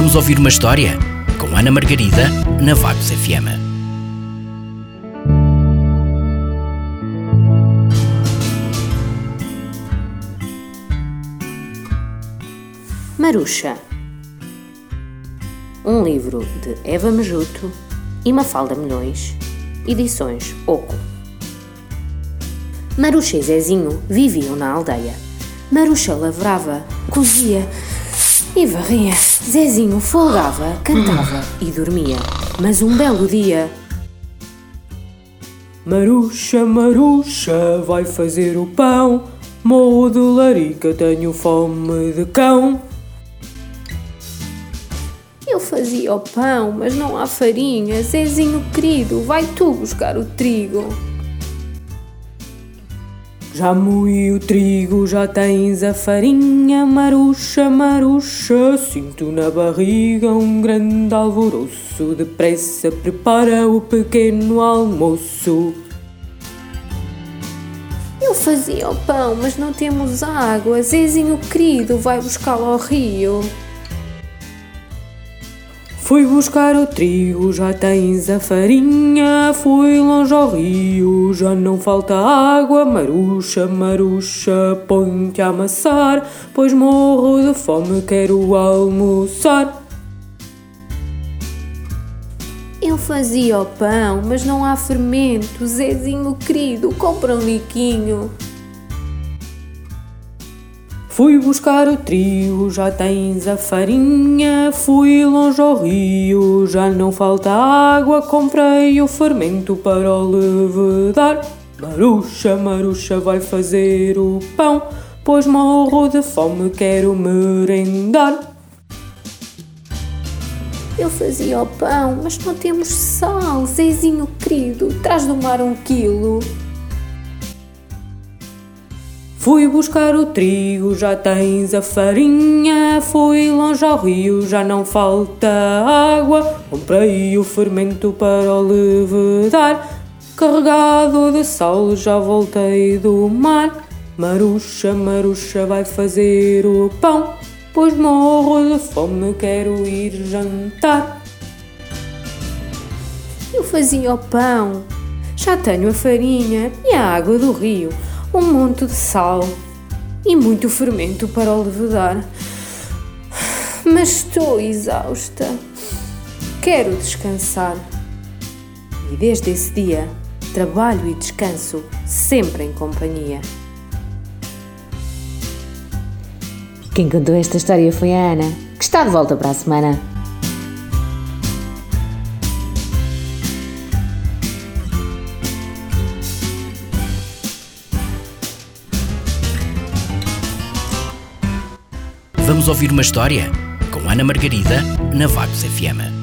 Vamos ouvir uma história? Com Ana Margarida, na Vagos FM. Maruxa Um livro de Eva Mejuto e Mafalda Milhões, edições Oco. Maruxa e Zezinho viviam na aldeia. Maruxa lavrava, cozia e varria. Zezinho folgava, cantava e dormia. Mas um belo dia. Maruxa, Maruxa, vai fazer o pão. Morro de larica, tenho fome de cão. Eu fazia o pão, mas não há farinha. Zezinho querido, vai tu buscar o trigo. Já moí o trigo, já tens a farinha, maruxa, maruxa. Sinto na barriga um grande alvoroço. Depressa prepara o pequeno almoço. Eu fazia o pão, mas não temos água. Zezinho querido, vai buscá-lo ao rio. Fui buscar o trigo, já tens a farinha. Fui longe ao rio, já não falta água. Maruxa, maruxa, põe-te a amassar, pois morro de fome, quero almoçar. Eu fazia o pão, mas não há fermento. Zezinho querido, compra um liquinho. Fui buscar o trigo, já tens a farinha. Fui longe ao rio, já não falta água. Comprei o fermento para o levedar. Maruxa, Maruxa vai fazer o pão, pois morro de fome, quero merendar. Eu fazia o pão, mas não temos sal. Zezinho querido, traz do mar um quilo. Fui buscar o trigo, já tens a farinha. Fui longe ao rio, já não falta água. Comprei o fermento para o levedar. Carregado de sal, já voltei do mar. Maruxa, Maruxa vai fazer o pão, pois morro de fome, quero ir jantar. Eu fazia o pão, já tenho a farinha e a água do rio, um monte de sal e muito fermento para o levedar. Mas estou exausta. Quero descansar. E desde esse dia, trabalho e descanso sempre em companhia. Quem contou esta história foi a Ana, que está de volta para a semana. Vamos ouvir uma história? Com Ana Margarida, na Vagos FM.